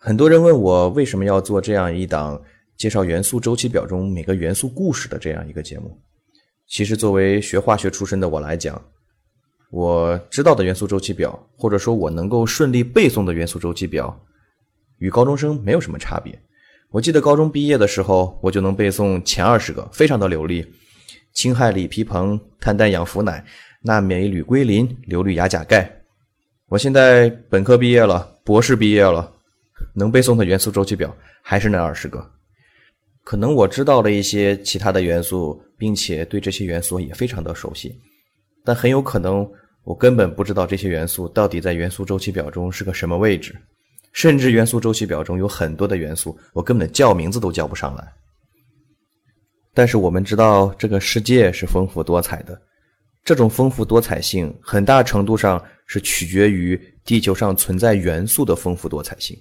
很多人问我为什么要做这样一档介绍元素周期表中每个元素故事的这样一个节目。其实，作为学化学出身的我来讲，我知道的元素周期表，或者说我能够顺利背诵的元素周期表，与高中生没有什么差别。我记得高中毕业的时候，我就能背诵前二十个，非常的流利：氢氦锂铍硼碳氮氧氟氖钠镁铝硅磷硫氯氩钾钙。我现在本科毕业了，博士毕业了。能背诵的元素周期表还是那二十个，可能我知道了一些其他的元素，并且对这些元素也非常的熟悉，但很有可能我根本不知道这些元素到底在元素周期表中是个什么位置，甚至元素周期表中有很多的元素，我根本叫名字都叫不上来。但是我们知道这个世界是丰富多彩的，这种丰富多彩性很大程度上是取决于地球上存在元素的丰富多彩性。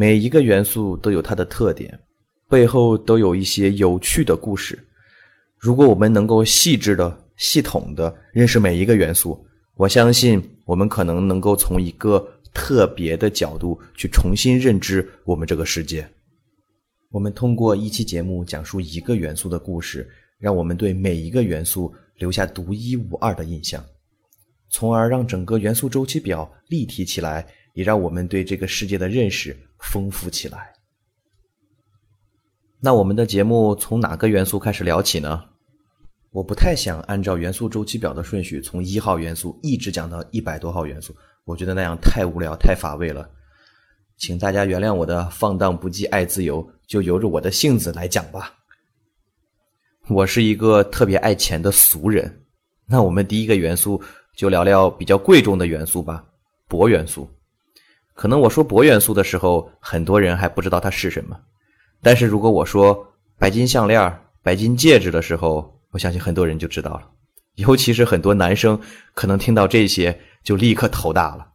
每一个元素都有它的特点，背后都有一些有趣的故事。如果我们能够细致的、系统的认识每一个元素，我相信我们可能能够从一个特别的角度去重新认知我们这个世界。我们通过一期节目讲述一个元素的故事，让我们对每一个元素留下独一无二的印象，从而让整个元素周期表立体起来，也让我们对这个世界的认识。丰富起来。那我们的节目从哪个元素开始聊起呢？我不太想按照元素周期表的顺序，从一号元素一直讲到一百多号元素，我觉得那样太无聊、太乏味了。请大家原谅我的放荡不羁、爱自由，就由着我的性子来讲吧。我是一个特别爱钱的俗人，那我们第一个元素就聊聊比较贵重的元素吧——铂元素。可能我说铂元素的时候，很多人还不知道它是什么。但是如果我说白金项链、白金戒指的时候，我相信很多人就知道了。尤其是很多男生，可能听到这些就立刻头大了。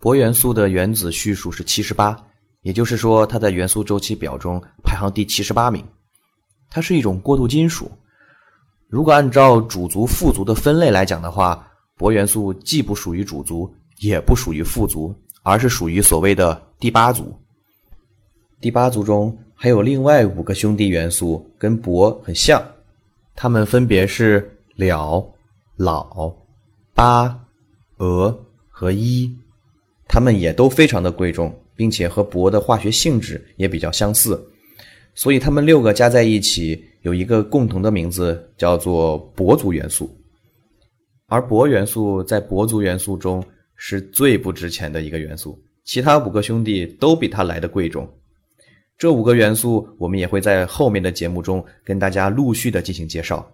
铂元素的原子序数是七十八，也就是说它在元素周期表中排行第七十八名。它是一种过渡金属。如果按照主族、副族的分类来讲的话，铂元素既不属于主族。也不属于富族，而是属于所谓的第八族。第八族中还有另外五个兄弟元素，跟铂很像，它们分别是铼、铼、钯、俄和铱，它们也都非常的贵重，并且和铂的化学性质也比较相似，所以它们六个加在一起有一个共同的名字，叫做铂族元素。而铂元素在铂族元素中。是最不值钱的一个元素，其他五个兄弟都比它来的贵重。这五个元素，我们也会在后面的节目中跟大家陆续的进行介绍。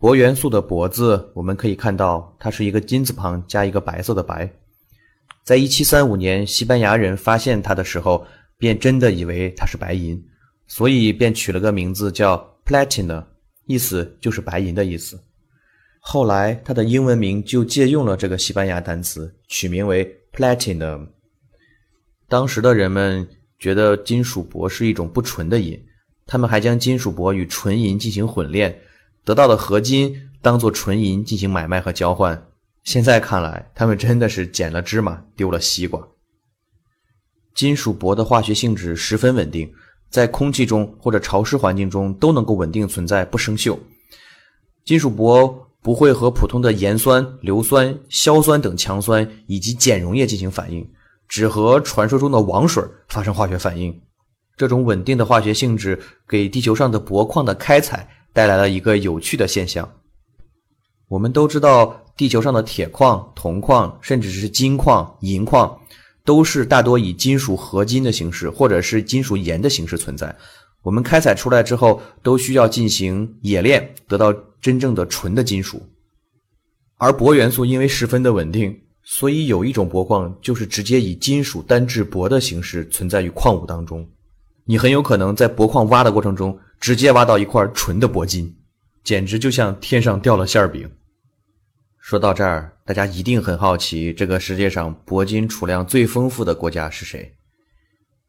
铂元素的“铂”字，我们可以看到它是一个金字旁加一个白色的“白”。在一七三五年，西班牙人发现它的时候，便真的以为它是白银，所以便取了个名字叫 “platina”，意思就是白银的意思。后来，它的英文名就借用了这个西班牙单词，取名为 platinum。当时的人们觉得金属铂是一种不纯的银，他们还将金属铂与纯银进行混炼，得到的合金当做纯银进行买卖和交换。现在看来，他们真的是捡了芝麻丢了西瓜。金属铂的化学性质十分稳定，在空气中或者潮湿环境中都能够稳定存在，不生锈。金属铂。不会和普通的盐酸、硫酸、硝酸等强酸以及碱溶液进行反应，只和传说中的王水发生化学反应。这种稳定的化学性质给地球上的铂矿的开采带来了一个有趣的现象。我们都知道，地球上的铁矿、铜矿，甚至是金矿、银矿，都是大多以金属合金的形式或者是金属盐的形式存在。我们开采出来之后，都需要进行冶炼，得到真正的纯的金属。而铂元素因为十分的稳定，所以有一种铂矿就是直接以金属单质铂的形式存在于矿物当中，你很有可能在铂矿挖的过程中直接挖到一块纯的铂金，简直就像天上掉了馅饼。说到这儿，大家一定很好奇，这个世界上铂金储量最丰富的国家是谁？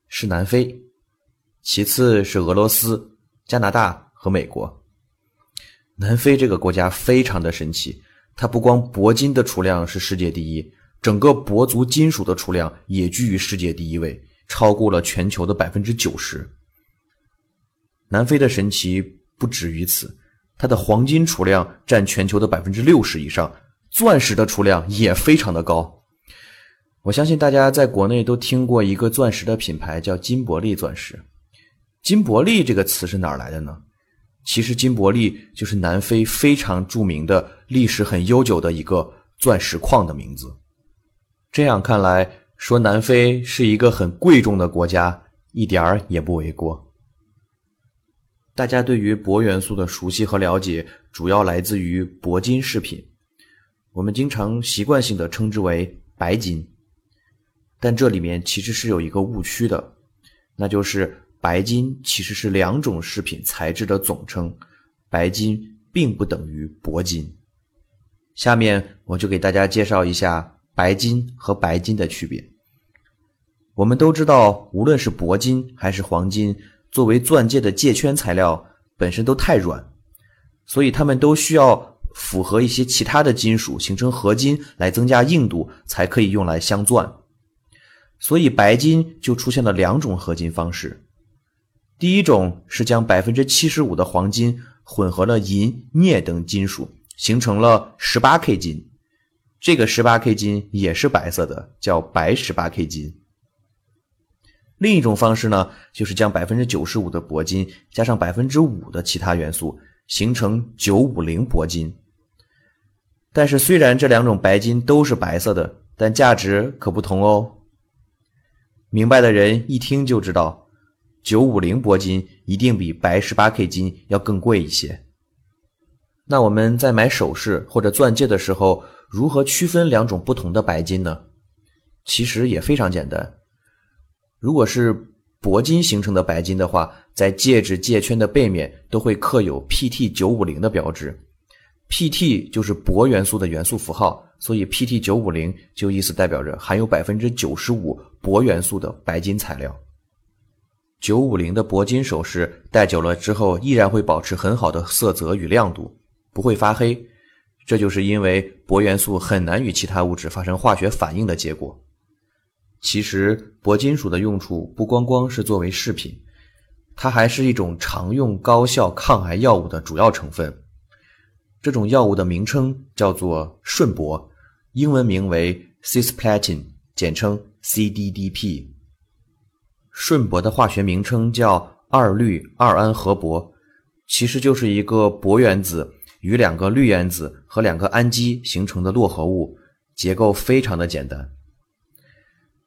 是南非，其次是俄罗斯、加拿大和美国。南非这个国家非常的神奇，它不光铂金的储量是世界第一，整个铂族金属的储量也居于世界第一位，超过了全球的百分之九十。南非的神奇不止于此，它的黄金储量占全球的百分之六十以上。钻石的储量也非常的高，我相信大家在国内都听过一个钻石的品牌叫金伯利钻石。金伯利这个词是哪儿来的呢？其实金伯利就是南非非常著名的历史很悠久的一个钻石矿的名字。这样看来，说南非是一个很贵重的国家，一点儿也不为过。大家对于铂元素的熟悉和了解，主要来自于铂金饰品。我们经常习惯性的称之为白金，但这里面其实是有一个误区的，那就是白金其实是两种饰品材质的总称，白金并不等于铂金。下面我就给大家介绍一下白金和白金的区别。我们都知道，无论是铂金还是黄金，作为钻戒的戒圈材料，本身都太软，所以它们都需要。符合一些其他的金属形成合金来增加硬度，才可以用来镶钻。所以白金就出现了两种合金方式。第一种是将百分之七十五的黄金混合了银、镍等金属，形成了十八 K 金。这个十八 K 金也是白色的，叫白十八 K 金。另一种方式呢，就是将百分之九十五的铂金加上百分之五的其他元素，形成九五零铂金。但是，虽然这两种白金都是白色的，但价值可不同哦。明白的人一听就知道，九五零铂金一定比白十八 K 金要更贵一些。那我们在买首饰或者钻戒的时候，如何区分两种不同的白金呢？其实也非常简单。如果是铂金形成的白金的话，在戒指戒圈的背面都会刻有 PT 九五零的标志。Pt 就是铂元素的元素符号，所以 Pt 九五零就意思代表着含有百分之九十五铂元素的白金材料。九五零的铂金首饰戴久了之后，依然会保持很好的色泽与亮度，不会发黑。这就是因为铂元素很难与其他物质发生化学反应的结果。其实，铂金属的用处不光光是作为饰品，它还是一种常用高效抗癌药物的主要成分。这种药物的名称叫做顺铂，英文名为 cisplatin，简称 CDDP。顺铂的化学名称叫二氯二胺合铂，其实就是一个铂原子与两个氯原子和两个氨基形成的络合物，结构非常的简单。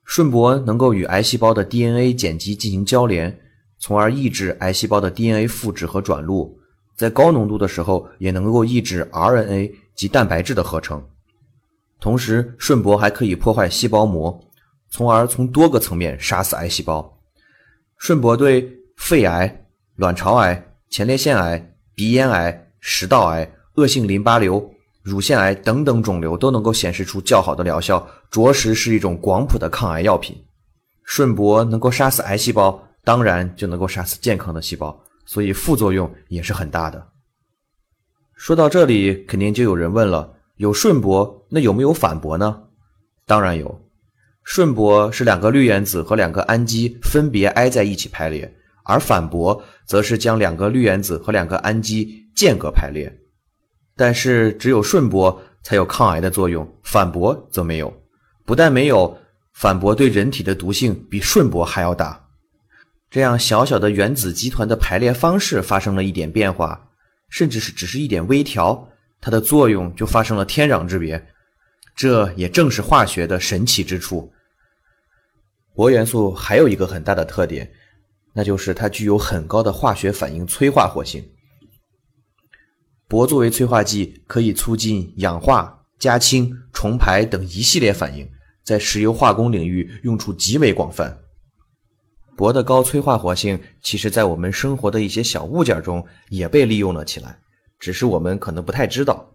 顺铂能够与癌细胞的 DNA 碱基进行交联，从而抑制癌细胞的 DNA 复制和转录。在高浓度的时候，也能够抑制 RNA 及蛋白质的合成。同时，顺铂还可以破坏细胞膜，从而从多个层面杀死癌细胞。顺铂对肺癌、卵巢癌、前列腺癌、鼻咽癌、食道癌、恶性淋巴瘤、乳腺癌等等肿瘤都能够显示出较好的疗效，着实是一种广谱的抗癌药品。顺铂能够杀死癌细胞，当然就能够杀死健康的细胞。所以副作用也是很大的。说到这里，肯定就有人问了：有顺铂，那有没有反铂呢？当然有。顺铂是两个氯原子和两个氨基分别挨在一起排列，而反铂则是将两个氯原子和两个氨基间隔排列。但是只有顺铂才有抗癌的作用，反铂则没有。不但没有，反铂对人体的毒性比顺铂还要大。这样小小的原子集团的排列方式发生了一点变化，甚至是只是一点微调，它的作用就发生了天壤之别。这也正是化学的神奇之处。铂元素还有一个很大的特点，那就是它具有很高的化学反应催化活性。铂作为催化剂，可以促进氧化、加氢、重排等一系列反应，在石油化工领域用处极为广泛。铂的高催化活性，其实在我们生活的一些小物件中也被利用了起来，只是我们可能不太知道。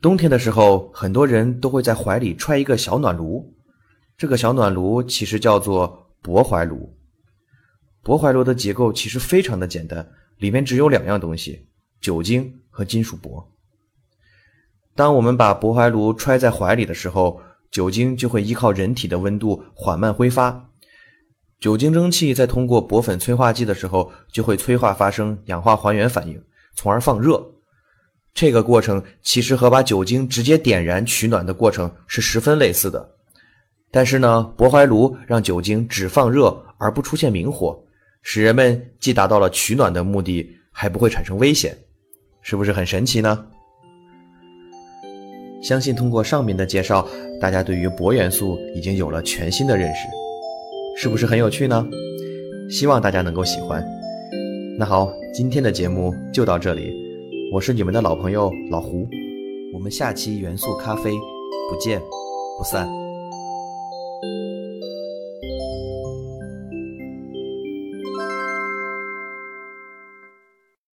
冬天的时候，很多人都会在怀里揣一个小暖炉，这个小暖炉其实叫做铂怀炉。铂怀炉的结构其实非常的简单，里面只有两样东西：酒精和金属铂。当我们把铂怀炉揣在怀里的时候，酒精就会依靠人体的温度缓慢挥发。酒精蒸汽在通过铂粉催化剂的时候，就会催化发生氧化还原反应，从而放热。这个过程其实和把酒精直接点燃取暖的过程是十分类似的。但是呢，薄怀炉让酒精只放热而不出现明火，使人们既达到了取暖的目的，还不会产生危险，是不是很神奇呢？相信通过上面的介绍，大家对于铂元素已经有了全新的认识。是不是很有趣呢？希望大家能够喜欢。那好，今天的节目就到这里，我是你们的老朋友老胡，我们下期元素咖啡不见不散。